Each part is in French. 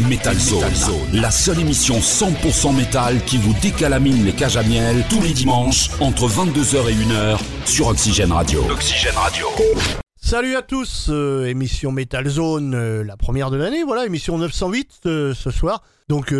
Metal Zone, la seule émission 100% métal qui vous décalamine les cages à miel tous les dimanches entre 22h et 1h sur Oxygène Radio. Salut à tous, euh, émission Metal Zone, euh, la première de l'année, voilà, émission 908 euh, ce soir. Donc,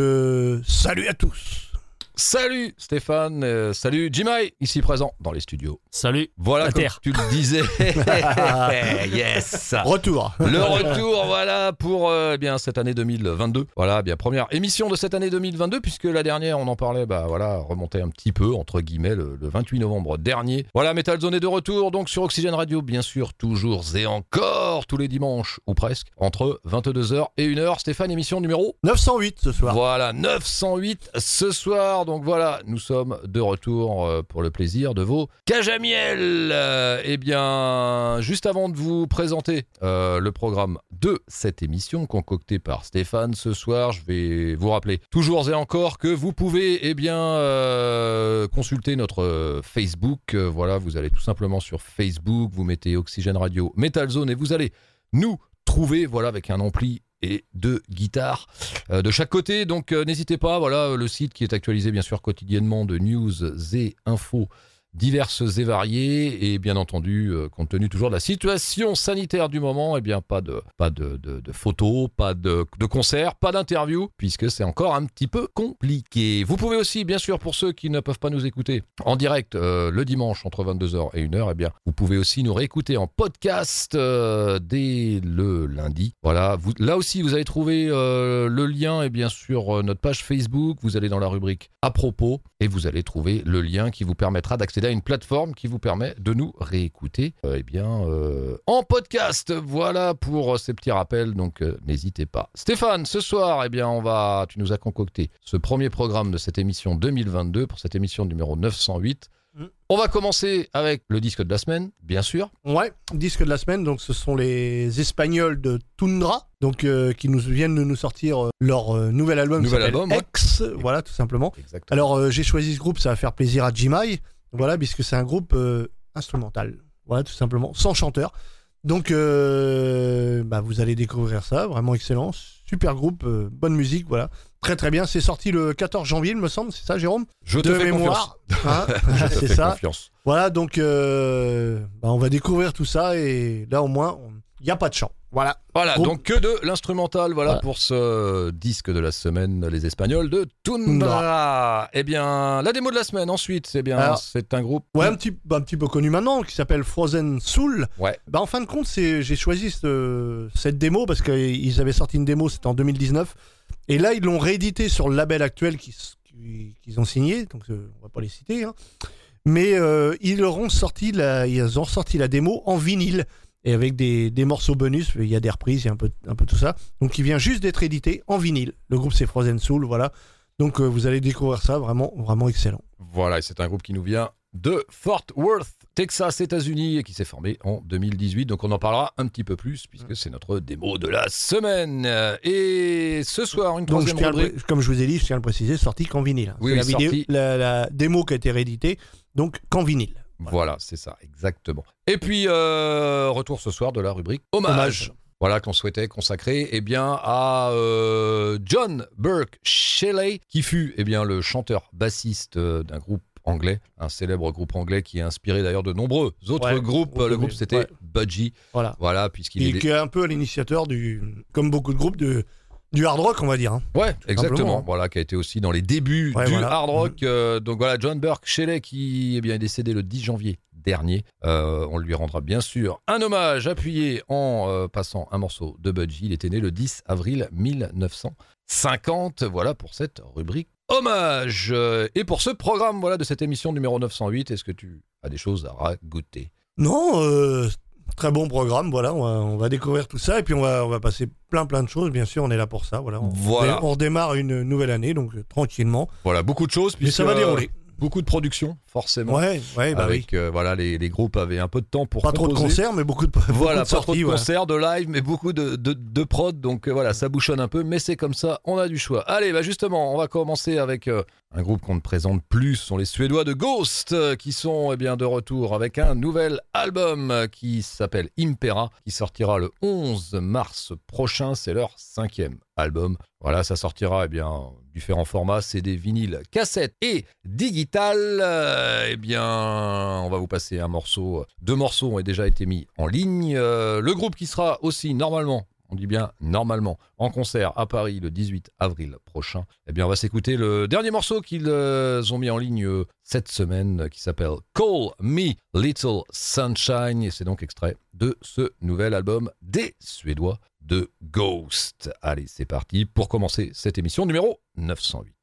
salut à tous. Salut Stéphane, euh, salut Jimai, ici présent dans les studios. Salut. Voilà, La comme Terre. tu le disais. yes. Retour. Le retour, voilà, pour euh, eh bien cette année 2022. Voilà, eh bien première émission de cette année 2022, puisque la dernière, on en parlait, bah voilà, remontait un petit peu entre guillemets le, le 28 novembre dernier. Voilà, Metal Zone est de retour, donc sur Oxygène Radio, bien sûr, toujours et encore tous les dimanches ou presque entre 22h et 1h. Stéphane, émission numéro 908 ce soir. voilà, 908 ce soir. Donc voilà, nous sommes de retour euh, pour le plaisir de vos cages à miel. Euh, Eh bien, juste avant de vous présenter euh, le programme de cette émission concoctée par Stéphane ce soir, je vais vous rappeler toujours et encore que vous pouvez eh bien consulter notre Facebook. Voilà, vous allez tout simplement sur Facebook, vous mettez Oxygène Radio Metal Zone et vous allez nous trouver voilà avec un ampli et deux guitares euh, de chaque côté. Donc euh, n'hésitez pas, voilà le site qui est actualisé bien sûr quotidiennement de news et infos diverses et variées et bien entendu euh, compte tenu toujours de la situation sanitaire du moment et bien pas de pas de, de- photos pas de, de concerts pas d'interviews puisque c'est encore un petit peu compliqué. Vous pouvez aussi bien sûr pour ceux qui ne peuvent pas nous écouter en direct euh, le dimanche entre 22h et 1h et bien vous pouvez aussi nous réécouter en podcast euh, dès le lundi. Voilà. Là aussi vous allez trouver le lien et bien sûr euh, notre page Facebook. Vous allez dans la rubrique à propos et vous allez trouver le lien qui vous permettra d'accéder à une plateforme qui vous permet de nous réécouter euh, eh bien euh, en podcast. Voilà pour euh, ces petits rappels donc euh, n'hésitez pas. Stéphane ce soir eh bien on va tu nous as concocté ce premier programme de cette émission 2022 pour cette émission numéro 908 Mm. on va commencer avec le disque de la semaine bien sûr. Ouais, disque de la semaine, donc ce sont les Espagnols de Tundra, donc euh, qui nous viennent de nous sortir leur euh, nouvel album, Nouvel album, ouais. X, voilà tout simplement. exactement. Alors euh, j'ai choisi ce groupe, ça va faire plaisir à Jimai, voilà, puisque c'est un groupe euh, instrumental, voilà tout simplement, sans chanteur. Donc euh, bah, vous allez découvrir ça, vraiment excellent, super groupe, euh, bonne musique, voilà, très très bien. C'est sorti le 14 janvier, il me semble, c'est ça Jérôme? Je te De fais mémoire, hein, confiance Je te c'est fais ça. confiance. Voilà, donc euh, bah, on va découvrir tout ça et là au moins il n'y a pas de chant. Voilà. Voilà, Groupe- donc que de l'instrumental, voilà, Voilà. pour ce disque de la semaine, les Espagnols de Tundra. Eh bien, la démo de la semaine, ensuite, c'est bien, c'est un groupe. Ouais, un petit, un petit peu connu maintenant, qui s'appelle Frozen Soul. Ouais. Bah, en fin de compte, c'est, j'ai choisi ce- cette démo parce qu'ils avaient sorti une démo, c'était en 2019. Et là, ils l'ont réédité sur le label actuel qu'ils, qui- qu'ils ont signé, donc euh, on va pas les citer. hein. Mais euh, ils leur ont sorti la, ils ont sorti la démo en vinyle. Et avec des, des morceaux bonus, il y a des reprises, il y a un peu, un peu tout ça. Donc il vient juste d'être édité en vinyle. Le groupe c'est Frozen Soul, voilà. Donc euh, vous allez découvrir ça, vraiment, vraiment excellent. Voilà, et c'est un groupe qui nous vient de Fort Worth, Texas, États-Unis, et qui s'est formé en 2018. Donc on en parlera un petit peu plus, puisque c'est notre démo de la semaine. Et ce soir, une Donc, je troisième le rubrique. comme je vous ai dit, je tiens à le préciser, sorti qu'en vinyle. Oui, C'est la, oui, vidéo, sorti. la, la démo qui a été rééditée, donc qu'en vinyle. Voilà, c'est ça, exactement. Et puis, euh, retour ce soir de la rubrique Hommage. Hommage. Voilà qu'on souhaitait consacrer eh bien, à euh, John Burke Shelley, qui fut eh bien, le chanteur-bassiste euh, d'un groupe anglais, un célèbre groupe anglais qui a inspiré d'ailleurs de nombreux autres Ouais, groupes. Le groupe c'était ouais. Budgie, Voilà. voilà, puisqu'il Qui, est... qui est un peu l'initiateur du, comme beaucoup de groupes, de, du hard rock, on va dire. hein. Ouais, exactement. simplement. Voilà, qui a été aussi dans les débuts Ouais, du voilà. hard rock. euh, donc voilà, John Burke Shelley qui eh bien, est décédé le 10 janvier dernier. Euh, on lui rendra bien sûr un hommage appuyé en euh, passant un morceau de Budgie. Il était né le 10 avril 1950. Voilà pour cette rubrique hommage. Et pour ce programme voilà, de cette émission numéro 908, est-ce que tu as des choses à rajouter Non, euh, très bon programme, voilà, on va, on va découvrir tout ça et puis on va, on va passer plein plein de choses, bien sûr, on est là pour ça, voilà. On, Voilà. on redémarre une nouvelle année, donc euh, tranquillement. Voilà, beaucoup de choses. Mais ça va dérouler. Beaucoup de production forcément. Ouais, ouais, bah oui. avec euh, voilà les, les groupes avaient un peu de temps pour Pas trop de concerts, mais beaucoup de beaucoup Voilà, de pas trop de ouais. concerts, de live, mais beaucoup de, de, de prod. Donc euh, voilà, ça bouchonne un peu, mais c'est comme ça, on a du choix. Allez, bah justement, on va commencer avec euh, un groupe qu'on ne présente plus. Ce sont les Suédois de Ghost qui sont eh bien, de retour avec un nouvel album qui s'appelle Impera, qui sortira le 11 mars prochain. C'est leur cinquième album. Voilà, ça sortira eh bien, en différents formats, CD, vinyle, cassette et digital. Euh, eh bien, on va vous passer un morceau. Deux morceaux ont déjà été mis en ligne. Euh, le groupe qui sera aussi normalement, on dit bien normalement, en concert à Paris le 18 avril prochain. Eh bien, on va s'écouter le dernier morceau qu'ils euh, ont mis en ligne cette semaine, qui s'appelle Call Me Little Sunshine. Et c'est donc extrait de ce nouvel album des Suédois de Ghost. Allez, c'est parti pour commencer cette émission numéro 908.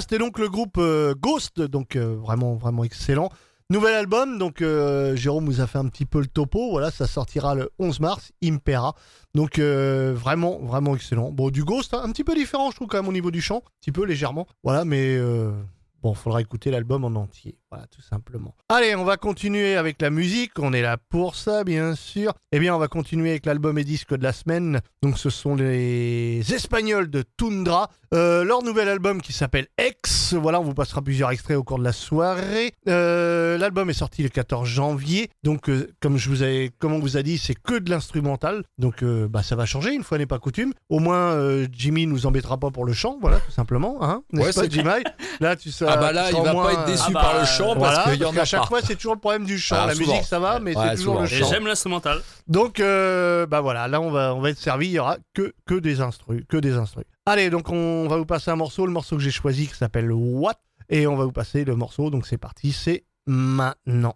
C'était donc le groupe euh, Ghost, donc euh, vraiment, vraiment excellent. Nouvel album, donc euh, Jérôme vous a fait un petit peu le topo. Voilà, ça sortira le 11 mars, Impera. Donc vraiment, vraiment excellent. Bon, du Ghost, hein, un petit peu différent, je trouve quand même au niveau du chant, un petit peu légèrement. Voilà, mais euh, bon, faudra écouter l'album en entier. Voilà, tout simplement. Allez, on va continuer avec la musique. On est là pour ça, bien sûr. Eh bien, on va continuer avec l'album et disque de la semaine. Donc, ce sont les Espagnols de Tundra. Euh, leur nouvel album qui s'appelle X. Voilà, on vous passera plusieurs extraits au cours de la soirée. Euh, L'album est sorti le 14 janvier. Donc, euh, comme je vous ai, comme on vous a dit, c'est que de l'instrumental. Donc, euh, bah, ça va changer une fois n'est pas coutume. Au moins, euh, Jimmy nous embêtera pas pour le chant. Voilà, tout simplement. Hein Ouais, pas, c'est- Jimmy? Là, tu sais. Ah bah là, il va pas être déçu Ah bah, par le chant Voilà, parce qu'il y en qu'à a chaque pas. fois, c'est toujours le problème du chant. Ah, la souvent. musique, ça va, mais Ouais, c'est toujours souvent. le Et chant. j'aime l'instrumental. Donc, euh, bah voilà, là, on va, on va être servi. Il y aura que, que des instrus, que des instrus. Allez, donc, on va vous passer un morceau, le morceau que j'ai choisi qui s'appelle What, et on va vous passer le morceau. Donc, c'est parti, c'est maintenant.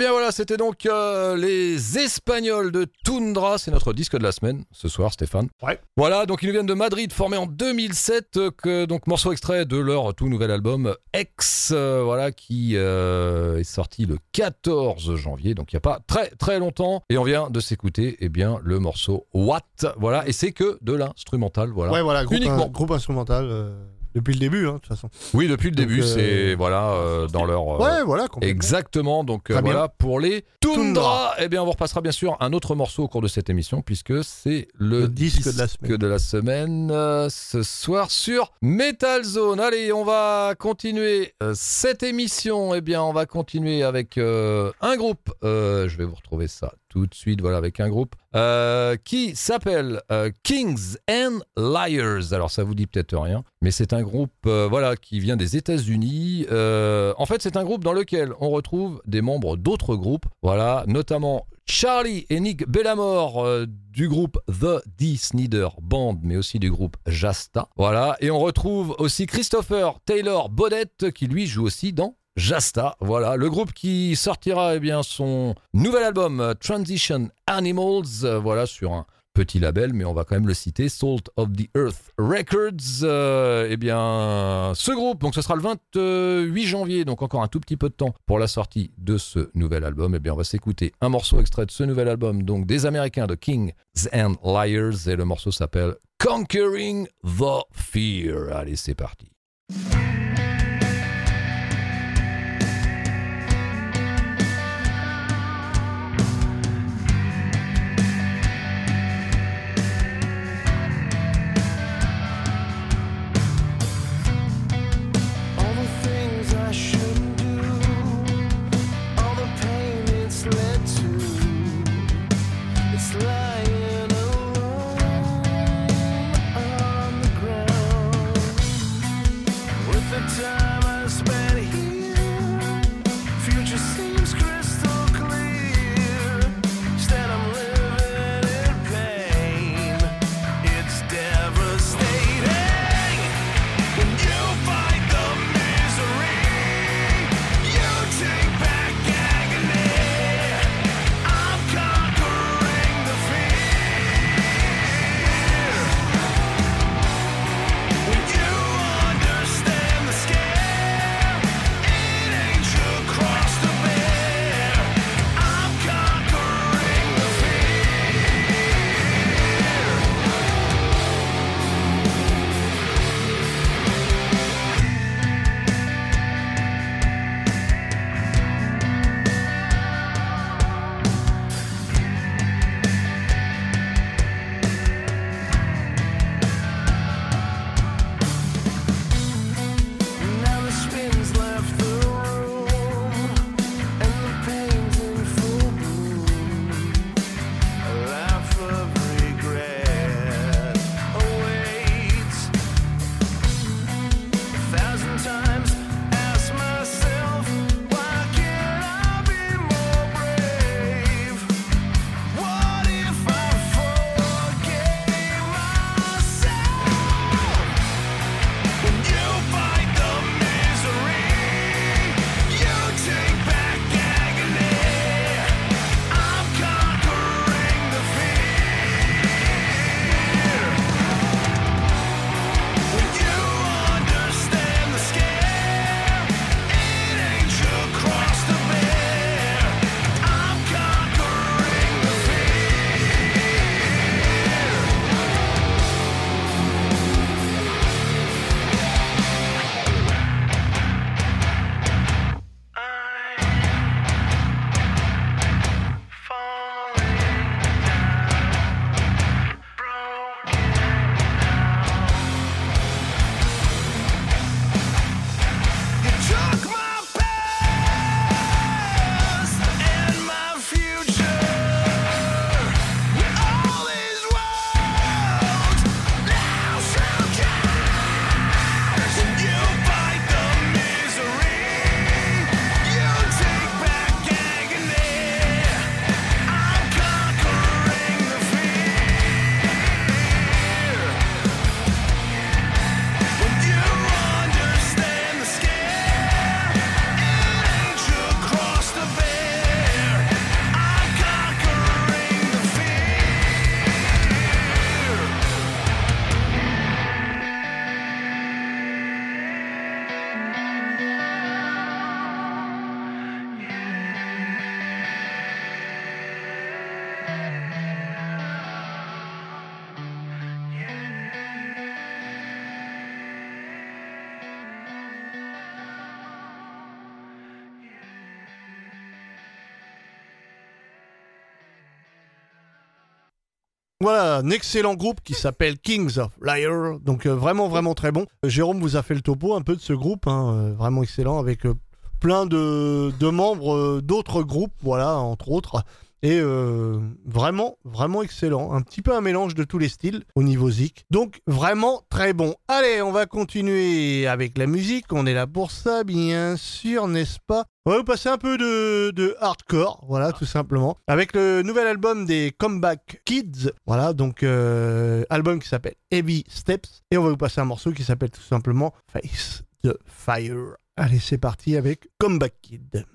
Bien voilà, c'était donc euh, les Espagnols de Tundra, c'est notre disque de la semaine ce soir, Stéphane. Ouais. Voilà, donc ils nous viennent de Madrid, formés en 2007, euh, que, donc morceau extrait de leur tout nouvel album X, euh, voilà, qui euh, est sorti le 14 janvier, donc il n'y a pas très très longtemps, et on vient de s'écouter, eh bien, le morceau What, voilà, et c'est que de l'instrumental, voilà. Ouais, voilà, groupe, Uniquement. un- groupe instrumental depuis le début, hein, de toute façon. Oui, depuis le Donc, début, euh, c'est voilà euh, dans leur euh, ouais, voilà. Exactement, donc euh, voilà pour les Tundra. Eh bien, on vous repassera bien sûr un autre morceau au cours de cette émission, puisque c'est le, Le disque de la semaine. de la semaine, euh, ce soir sur Metal Zone. Allez, on va continuer euh, cette émission. Eh bien, on va continuer avec euh, un groupe. Euh, je vais vous retrouver ça tout de suite. Voilà, avec un groupe euh, qui s'appelle euh, Kings and Liars. Alors, ça vous dit peut-être rien, mais c'est un groupe euh, voilà qui vient des États-Unis. En fait, c'est un groupe dans lequel on retrouve des membres d'autres groupes. Voilà, notamment Charlie et Nick Bellamore du groupe The Dee Snider Band, mais aussi du groupe Jasta. Voilà, et on retrouve aussi Christopher Taylor Bodette qui lui joue aussi dans Jasta. Voilà, le groupe qui sortira eh bien son nouvel album euh, Transition Animals. euh, voilà sur un petit label, mais on va quand même le citer, Salt of the Earth Records. Euh, eh bien, ce groupe, donc ce sera le 28 janvier, donc encore un tout petit peu de temps pour la sortie de ce nouvel album. Eh bien, on va s'écouter un morceau extrait de ce nouvel album, donc des Américains de Kings and Liars, et le morceau s'appelle Conquering the Fear. Allez, c'est parti. Voilà, un excellent groupe qui s'appelle Kings of Liar. Donc euh, vraiment, vraiment très bon. Euh, Jérôme vous a fait le topo un peu de ce groupe, hein, euh, vraiment excellent, avec plein de, de membres d'autres groupes, voilà, entre autres. Et euh, vraiment, vraiment excellent. Un petit peu un mélange de tous les styles au niveau zik. Donc vraiment très bon. Allez, on va continuer avec la musique. On est là pour ça, bien sûr, n'est-ce pas? On va vous passer un peu de, hardcore, voilà, tout simplement. Avec le nouvel album des Comeback Kids. Voilà, donc euh, album qui s'appelle Heavy Steps. Et on va vous passer un morceau qui s'appelle tout simplement Face the Fire. Allez, c'est parti avec Comeback Kid.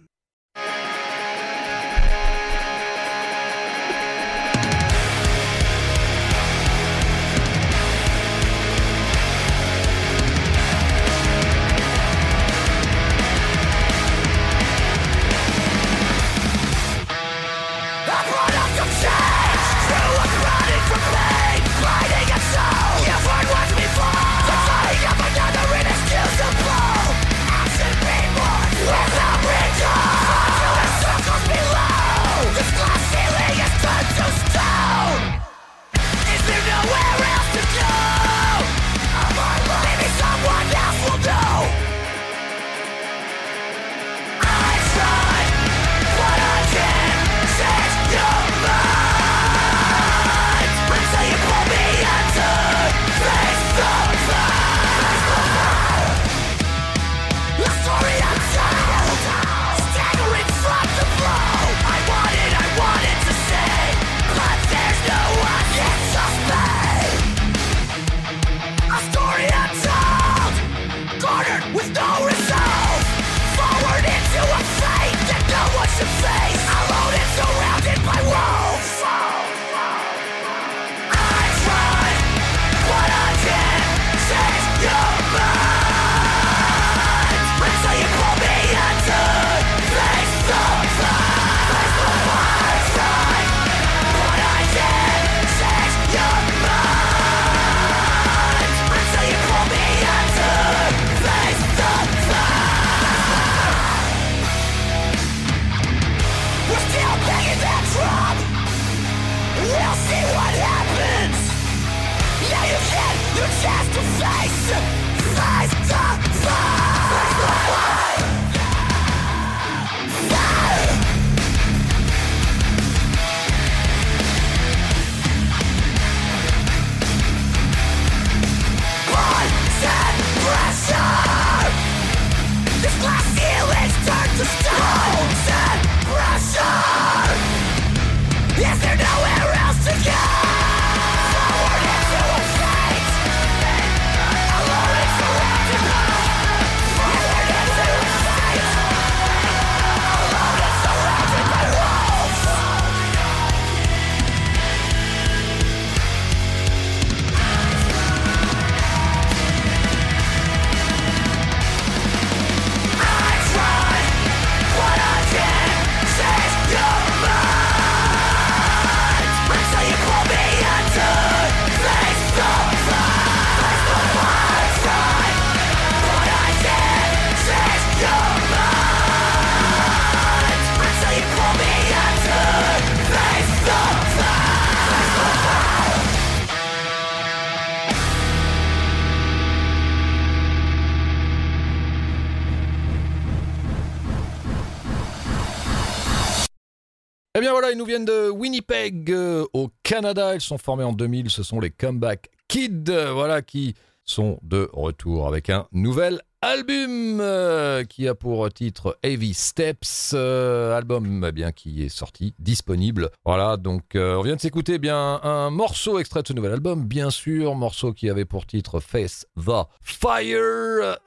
Bien voilà, ils nous viennent de Winnipeg euh, au Canada. Ils sont formés en 2000. Ce sont les Comeback Kids, euh, voilà, qui sont de retour avec un nouvel album euh, qui a pour titre Heavy Steps, euh, album eh bien qui est sorti, disponible. Voilà, donc euh, on vient de s'écouter eh bien un morceau extrait de ce nouvel album, bien sûr, morceau qui avait pour titre Face the Fire.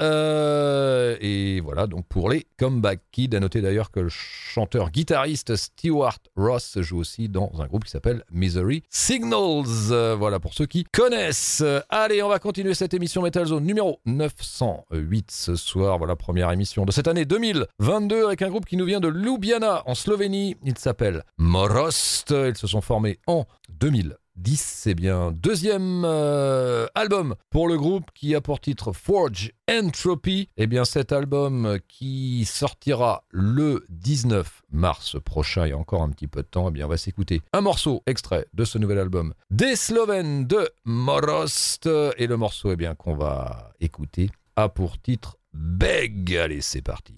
et voilà, donc pour les Comeback Kids, à noter d'ailleurs que le chanteur guitariste Stewart Ross joue aussi dans un groupe qui s'appelle Misery Signals. Voilà pour ceux qui connaissent. Allez, on va continuer cette émission Metal Zone numéro 908 ce soir. Voilà, première émission de cette année 2022 avec un groupe qui nous vient de Ljubljana en Slovénie. Il s'appelle Morost. Ils se sont formés en 2000. 10, c'est bien deuxième euh, album pour le groupe qui a pour titre Forge Entropy. Eh bien cet album qui sortira le 19 mars prochain, il y a encore un petit peu de temps, eh bien on va s'écouter un morceau extrait de ce nouvel album des Slovènes de Morost. Et le morceau eh bien qu'on va écouter a pour titre Beg. Allez, c'est parti.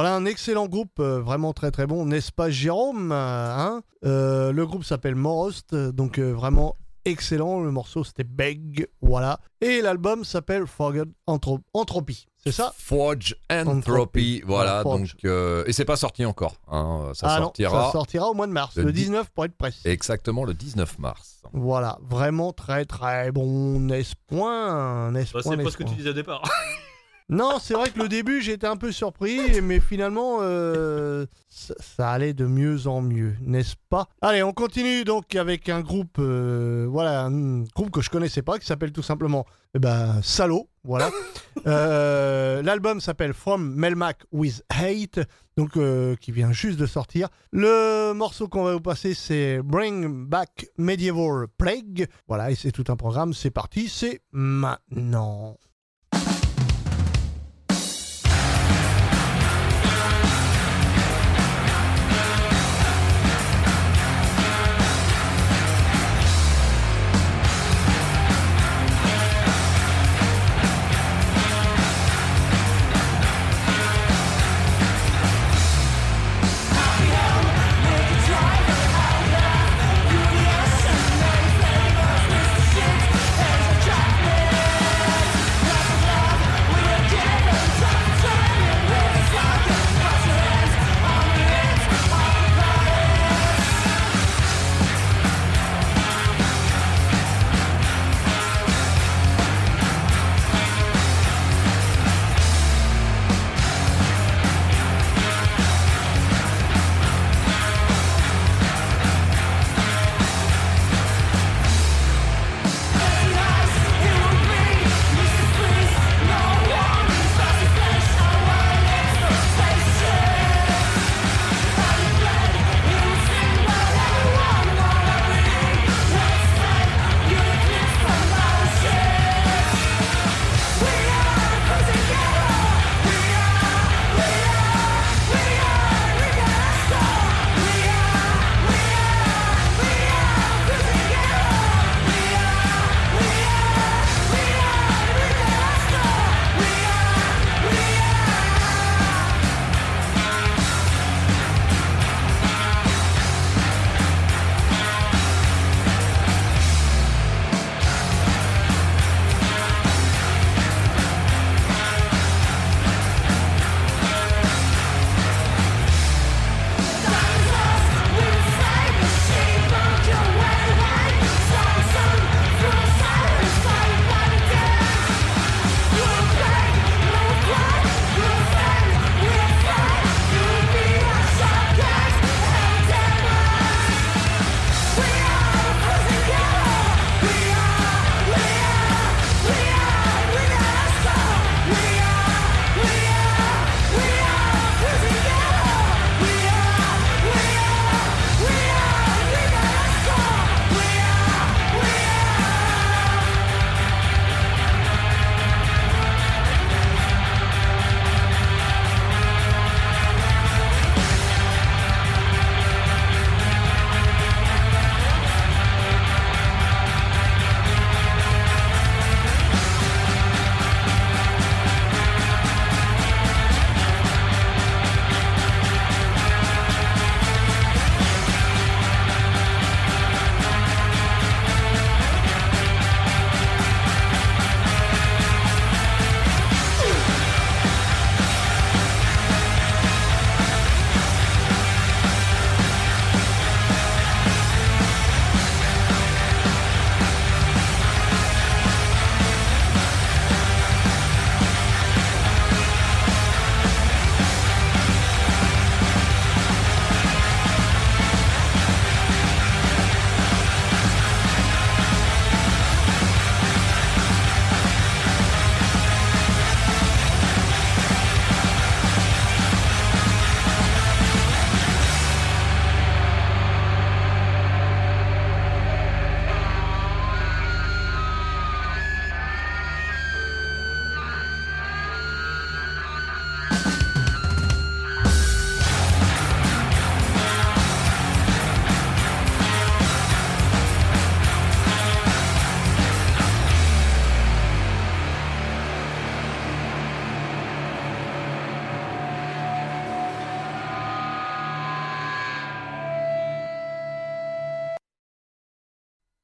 Voilà un excellent groupe, euh, vraiment très très bon, n'est-ce pas Jérôme euh, hein Euh, Le groupe s'appelle Morost, donc euh, vraiment excellent. Le morceau c'était Beg, voilà. Et l'album s'appelle Forget Anthro- Entropy, c'est ça? Forge Entropy, Entropy. voilà. Forge. Donc, euh, et c'est pas sorti encore. hein, Ça Ah non, sortira ça sortira au mois de mars, le le dix- 19 pour être précis. exactement le 19 mars. Voilà, vraiment très très bon, n'est-ce point N'est-ce Bah, point, c'est pas ce que tu disais au départ. Non, c'est vrai que le début, j'étais un peu surpris, mais finalement, euh, ça, ça allait de mieux en mieux, n'est-ce pas? Allez, on continue donc avec un groupe, euh, voilà, un groupe que je connaissais pas, qui s'appelle tout simplement, eh ben, Salo, voilà. Euh, L'album s'appelle From Melmac with Hate, donc qui vient juste de sortir. Le morceau qu'on va vous passer, c'est Bring Back Medieval Plague. Voilà, et c'est tout un programme. C'est parti, c'est maintenant.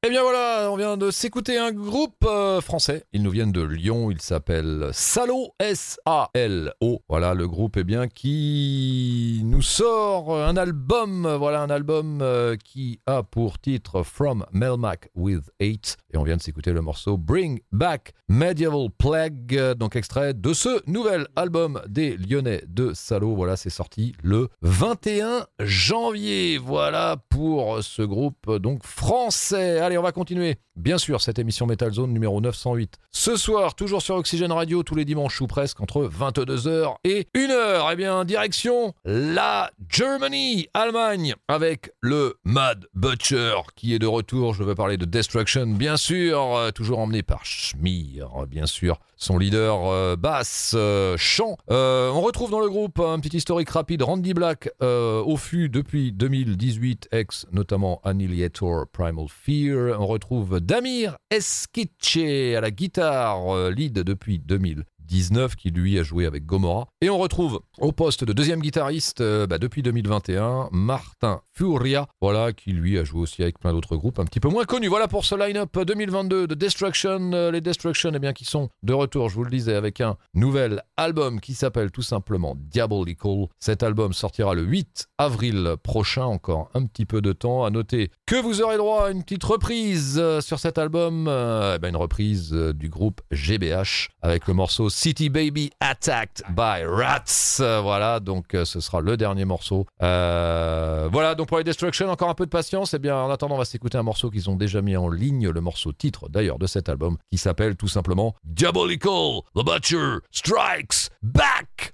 Bien voilà, on vient de s'écouter un groupe euh, français. Ils nous viennent de Lyon, il s'appelle Salo, S-A-L-O. Voilà, le groupe eh bien, qui nous sort un album, voilà un album euh, qui a pour titre From Melmac with Eight. Et on vient de s'écouter le morceau Bring Back Medieval Plague, euh, donc extrait de ce nouvel album des Lyonnais de Salo. Voilà, c'est sorti le 21 janvier. Voilà pour ce groupe donc français. Allez, on va continuer. Bien sûr, cette émission Metal Zone numéro 908. Ce soir, toujours sur Oxygène Radio, tous les dimanches ou presque, entre 22h et 1h. Eh bien, direction la Germany, Allemagne, avec le Mad Butcher qui est de retour. Je veux parler de Destruction, bien sûr, euh, toujours emmené par Schmier, bien sûr, son leader euh, basse, euh, chant. On retrouve dans le groupe un petit historique rapide, Randy Black, au fût depuis 2018, ex notamment Annihilator, Primal Fear. On retrouve Damir Eskice à la guitare, euh, lead depuis 2019, qui lui a joué avec Gomorrah. Et on retrouve au poste de deuxième guitariste euh, bah, depuis 2021, Martin Furia, voilà, qui lui a joué aussi avec plein d'autres groupes un petit peu moins connus. Voilà pour ce line-up 2022 de Destruction. Euh, les Destruction, eh bien, qui sont de retour, je vous le disais, avec un nouvel album qui s'appelle tout simplement Diabolical. Cet album sortira le 8 avril prochain, encore un petit peu de temps. À noter que vous aurez droit à une petite reprise euh, sur cet album, eh ben, une reprise du groupe GBH avec le morceau City Baby Attacked by Rats. Euh, voilà, donc euh, ce sera le dernier morceau. Euh, voilà, donc pour les Destruction, encore un peu de patience. Et bien, en attendant, on va s'écouter un morceau qu'ils ont déjà mis en ligne, le morceau titre d'ailleurs de cet album, qui s'appelle tout simplement Diabolical. The Butcher Strikes Back.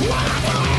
Why?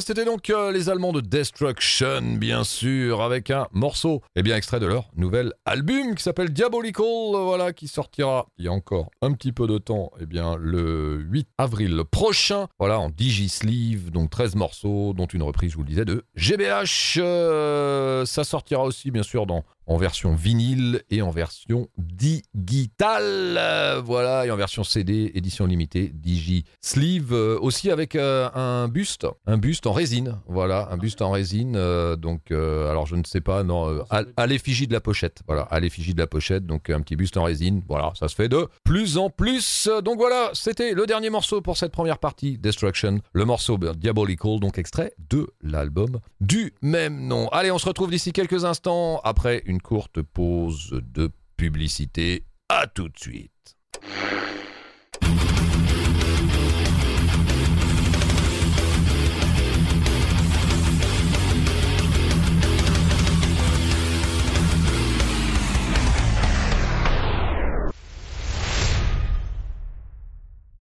C'était donc euh, les Allemands de Destruction, bien sûr, avec un morceau, eh bien extrait de leur nouvel album qui s'appelle Diabolical, voilà, qui sortira il y a encore un petit peu de temps, eh bien le 8 avril prochain, voilà, en digi-sleeve, donc 13 morceaux, dont une reprise, je vous le disais, de GBH. Euh, ça sortira aussi, bien sûr, dans en version vinyle et en version digitale. Voilà, et en version CD, édition limitée, Digi Sleeve, euh, aussi avec euh, un buste, un buste en résine. Voilà, un buste en résine. euh, donc, alors je ne sais pas, non, à, à l'effigie de la pochette. Voilà, à l'effigie de la pochette, donc un petit buste en résine. Voilà, ça se fait de plus en plus. Donc voilà, c'était le dernier morceau pour cette première partie, Destruction. Le morceau Diabolical, donc extrait de l'album du même nom. Allez, on se retrouve d'ici quelques instants après courte pause de publicité. À tout de suite.